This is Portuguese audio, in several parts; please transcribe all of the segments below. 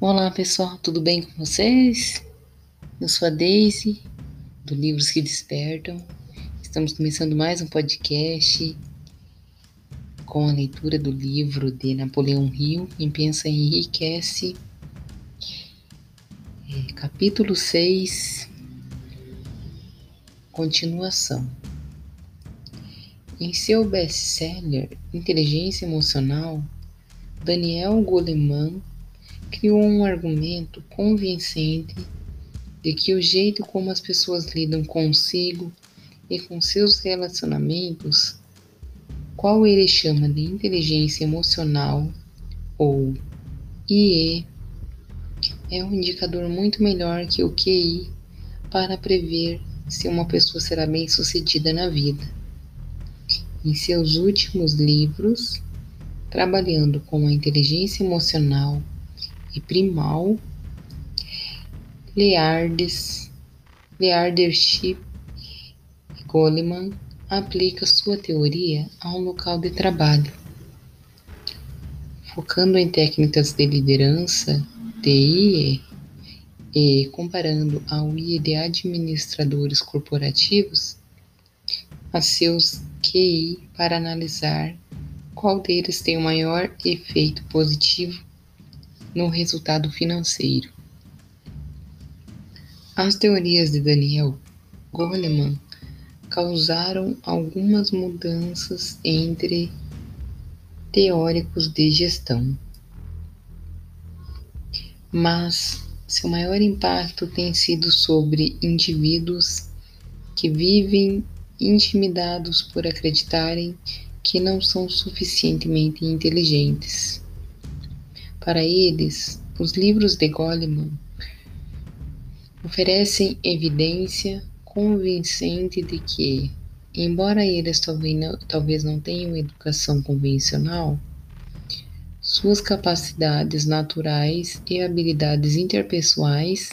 Olá pessoal, tudo bem com vocês? Eu sou a Daisy, do Livros que Despertam. Estamos começando mais um podcast com a leitura do livro de Napoleão Hill, Quem Pensa Enriquece, é, capítulo 6, continuação. Em seu best-seller Inteligência Emocional, Daniel Goleman criou um argumento convincente de que o jeito como as pessoas lidam consigo e com seus relacionamentos, qual ele chama de inteligência emocional ou IE, é um indicador muito melhor que o QI para prever se uma pessoa será bem-sucedida na vida. Em seus últimos livros, trabalhando com a inteligência emocional e primal, Leardes, Leadership e Goleman aplica sua teoria a um local de trabalho, focando em técnicas de liderança, TIE, e comparando ao IE de administradores corporativos a seus QI para analisar qual deles tem o maior efeito positivo no resultado financeiro. As teorias de Daniel Goleman causaram algumas mudanças entre teóricos de gestão, mas seu maior impacto tem sido sobre indivíduos que vivem intimidados por acreditarem que não são suficientemente inteligentes. Para eles, os livros de Goleman oferecem evidência convincente de que, embora eles talvez não, tenham educação convencional, suas capacidades naturais e habilidades interpessoais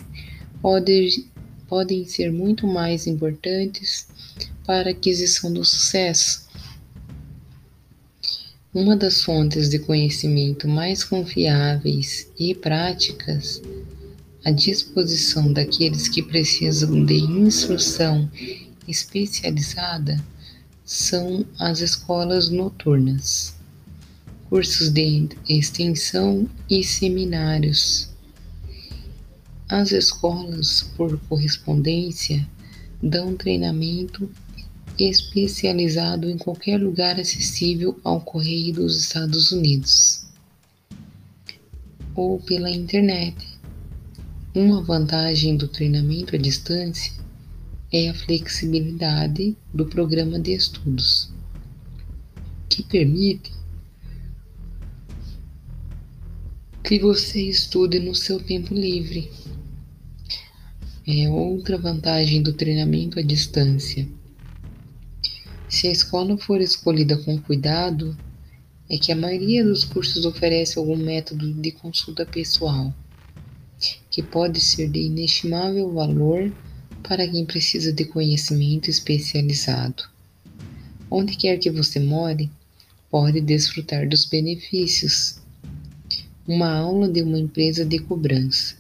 podem, podem ser muito mais importantes para a aquisição do sucesso. Uma das fontes de conhecimento mais confiáveis e práticas à disposição daqueles que precisam de instrução especializada são as escolas noturnas, cursos de extensão e seminários. As escolas por correspondência dão treinamento especializado em qualquer lugar acessível ao correio dos Estados Unidos ou pela internet. Uma vantagem do treinamento à distância é a flexibilidade do programa de estudos, que permite que você estude no seu tempo livre. É outra vantagem do treinamento à distância se a escola for escolhida com cuidado, é que a maioria dos cursos oferece algum método de consulta pessoal, que pode ser de inestimável valor para quem precisa de conhecimento especializado. Onde quer que você more, pode desfrutar dos benefícios. Uma aula de uma empresa de cobrança.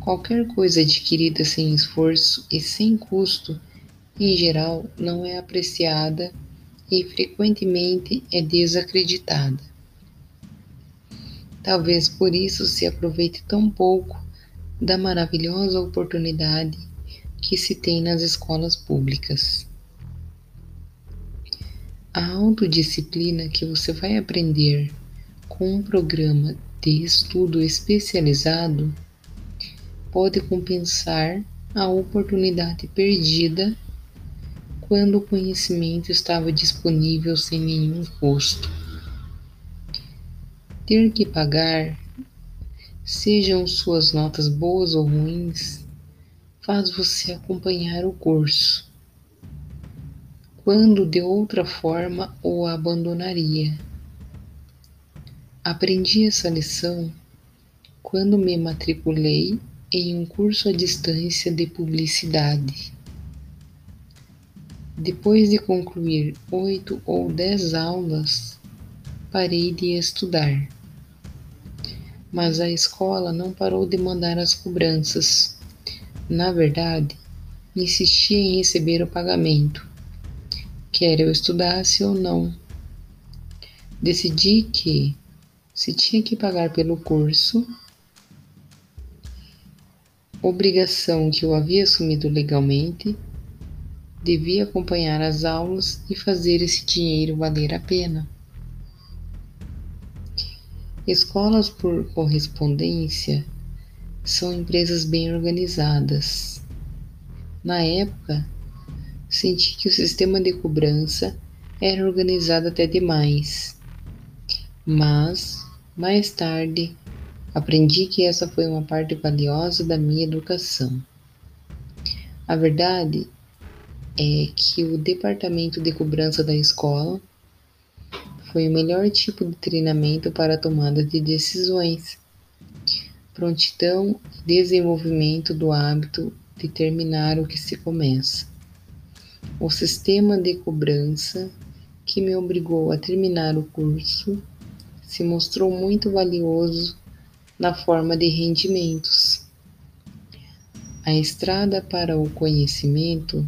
Qualquer coisa adquirida sem esforço e sem custo em geral, não é apreciada e frequentemente é desacreditada. Talvez por isso se aproveite tão pouco da maravilhosa oportunidade que se tem nas escolas públicas. A autodisciplina que você vai aprender com um programa de estudo especializado pode compensar a oportunidade perdida quando o conhecimento estava disponível sem nenhum custo. Ter que pagar, sejam suas notas boas ou ruins, faz você acompanhar o curso, quando de outra forma o abandonaria. Aprendi essa lição quando me matriculei em um curso à distância de publicidade. Depois de concluir oito ou dez aulas, parei de estudar. mas a escola não parou de mandar as cobranças. Na verdade, insistia em receber o pagamento, quer eu estudasse ou não. Decidi que, se tinha que pagar pelo curso, obrigação que eu havia assumido legalmente, devia acompanhar as aulas e fazer esse dinheiro valer a pena. Escolas por correspondência são empresas bem organizadas. Na época, senti que o sistema de cobrança era organizado até demais. Mas, mais tarde, aprendi que essa foi uma parte valiosa da minha educação. A verdade é que o departamento de cobrança da escola foi o melhor tipo de treinamento para a tomada de decisões, prontidão e desenvolvimento do hábito de terminar o que se começa. O sistema de cobrança que me obrigou a terminar o curso se mostrou muito valioso na forma de rendimentos. A estrada para o conhecimento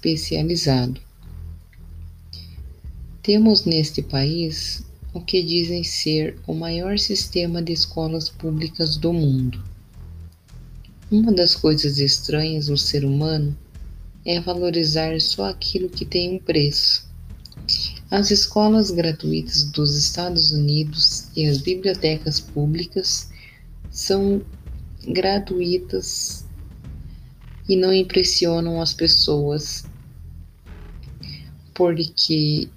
especializado. Temos neste país o que dizem ser o maior sistema de escolas públicas do mundo. Uma das coisas estranhas no ser humano é valorizar só aquilo que tem um preço. As escolas gratuitas dos Estados Unidos e as bibliotecas públicas são gratuitas e não impressionam as pessoas porque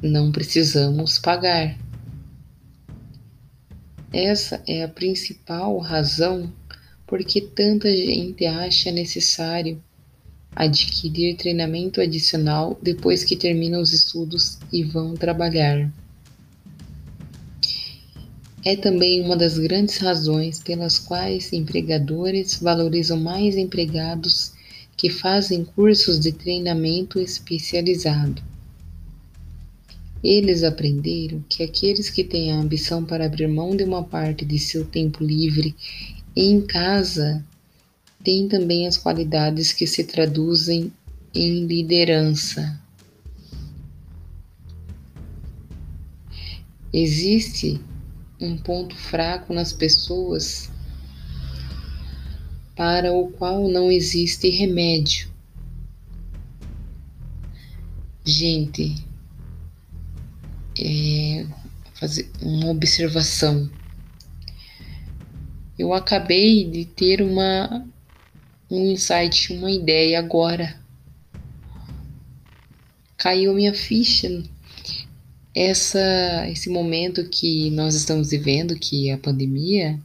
não precisamos pagar. Essa é a principal razão por que tanta gente acha necessário adquirir treinamento adicional depois que terminam os estudos e vão trabalhar. É também uma das grandes razões pelas quais empregadores valorizam mais empregados que fazem cursos de treinamento especializado. Eles aprenderam que aqueles que têm a ambição para abrir mão de uma parte de seu tempo livre em casa têm também as qualidades que se traduzem em liderança. Existe um ponto fraco nas pessoas para o qual não existe remédio. Gente, é, fazer uma observação. Eu acabei de ter uma um insight, uma ideia agora. Caiu minha ficha. Essa esse momento que nós estamos vivendo, que é a pandemia,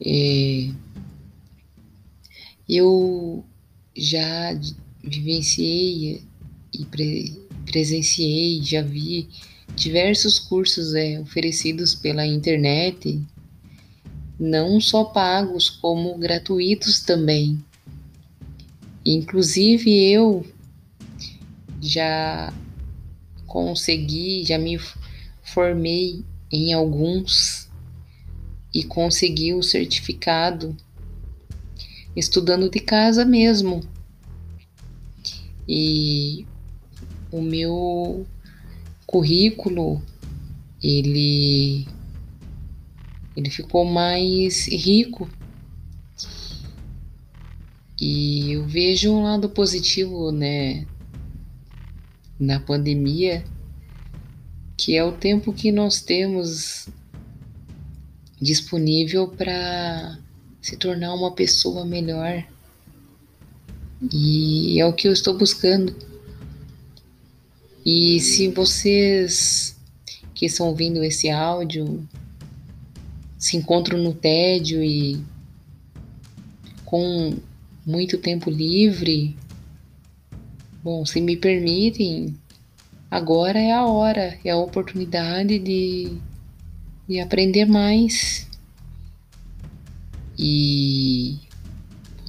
é, eu já vivenciei e pre, presenciei, já vi diversos cursos é, oferecidos pela internet, não só pagos, como gratuitos também. Inclusive eu já consegui, já me formei em alguns e consegui o certificado estudando de casa mesmo. E o meu currículo ele ele ficou mais rico e eu vejo um lado positivo né na pandemia que é o tempo que nós temos disponível para se tornar uma pessoa melhor e é o que eu estou buscando e se vocês que estão ouvindo esse áudio se encontram no tédio e com muito tempo livre, bom, se me permitem, agora é a hora, é a oportunidade de, de aprender mais. E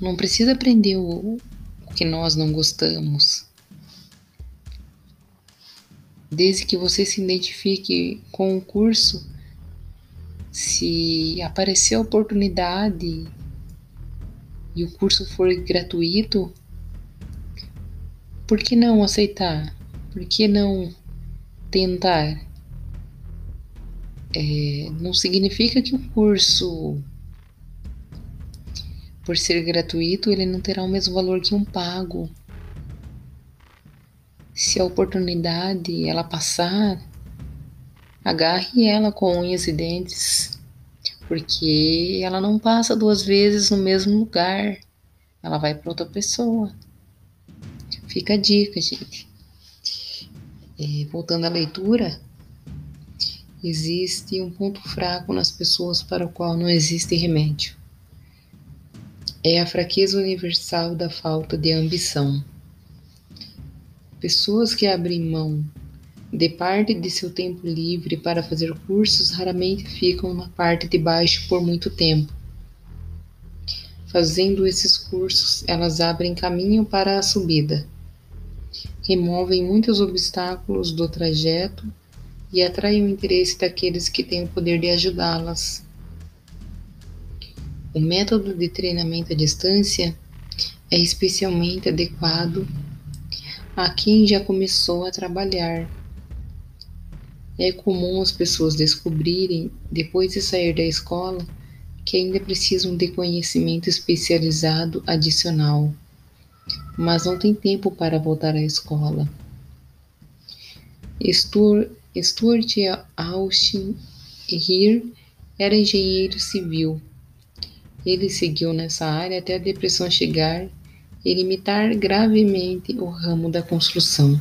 não precisa aprender o, o que nós não gostamos desde que você se identifique com o curso, se aparecer a oportunidade e o curso for gratuito, por que não aceitar? Por que não tentar? É, não significa que o curso, por ser gratuito, ele não terá o mesmo valor que um pago. Se a oportunidade ela passar, agarre ela com unhas e dentes, porque ela não passa duas vezes no mesmo lugar. Ela vai para outra pessoa. Fica a dica, gente. É, voltando à leitura, existe um ponto fraco nas pessoas para o qual não existe remédio. É a fraqueza universal da falta de ambição. Pessoas que abrem mão de parte de seu tempo livre para fazer cursos raramente ficam na parte de baixo por muito tempo. Fazendo esses cursos, elas abrem caminho para a subida, removem muitos obstáculos do trajeto e atraem o interesse daqueles que têm o poder de ajudá-las. O método de treinamento à distância é especialmente adequado a quem já começou a trabalhar. É comum as pessoas descobrirem, depois de sair da escola, que ainda precisam de conhecimento especializado adicional, mas não tem tempo para voltar à escola. Stuart, Austin Heer era engenheiro civil. Ele seguiu nessa área até a depressão chegar e limitar gravemente o ramo da construção.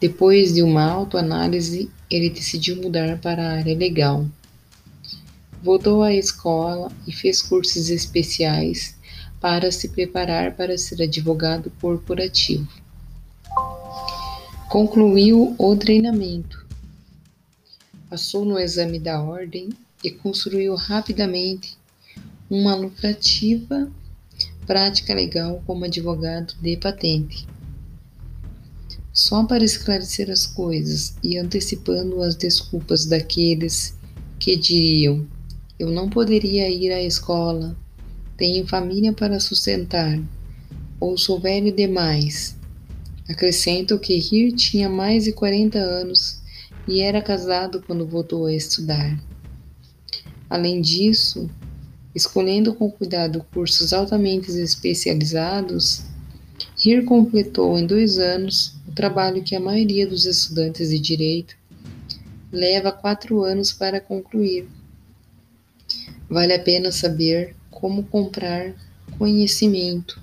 Depois de uma autoanálise, ele decidiu mudar para a área legal. Voltou à escola e fez cursos especiais para se preparar para ser advogado corporativo. Concluiu o treinamento. Passou no exame da ordem e construiu rapidamente uma lucrativa prática legal como advogado de patente. Só para esclarecer as coisas e antecipando as desculpas daqueles que diriam: Eu não poderia ir à escola, tenho família para sustentar, ou sou velho demais. Acrescento que Rir tinha mais de 40 anos e era casado quando voltou a estudar. Além disso, Escolhendo com cuidado cursos altamente especializados, Rir completou em dois anos o trabalho que a maioria dos estudantes de direito leva quatro anos para concluir. Vale a pena saber como comprar conhecimento.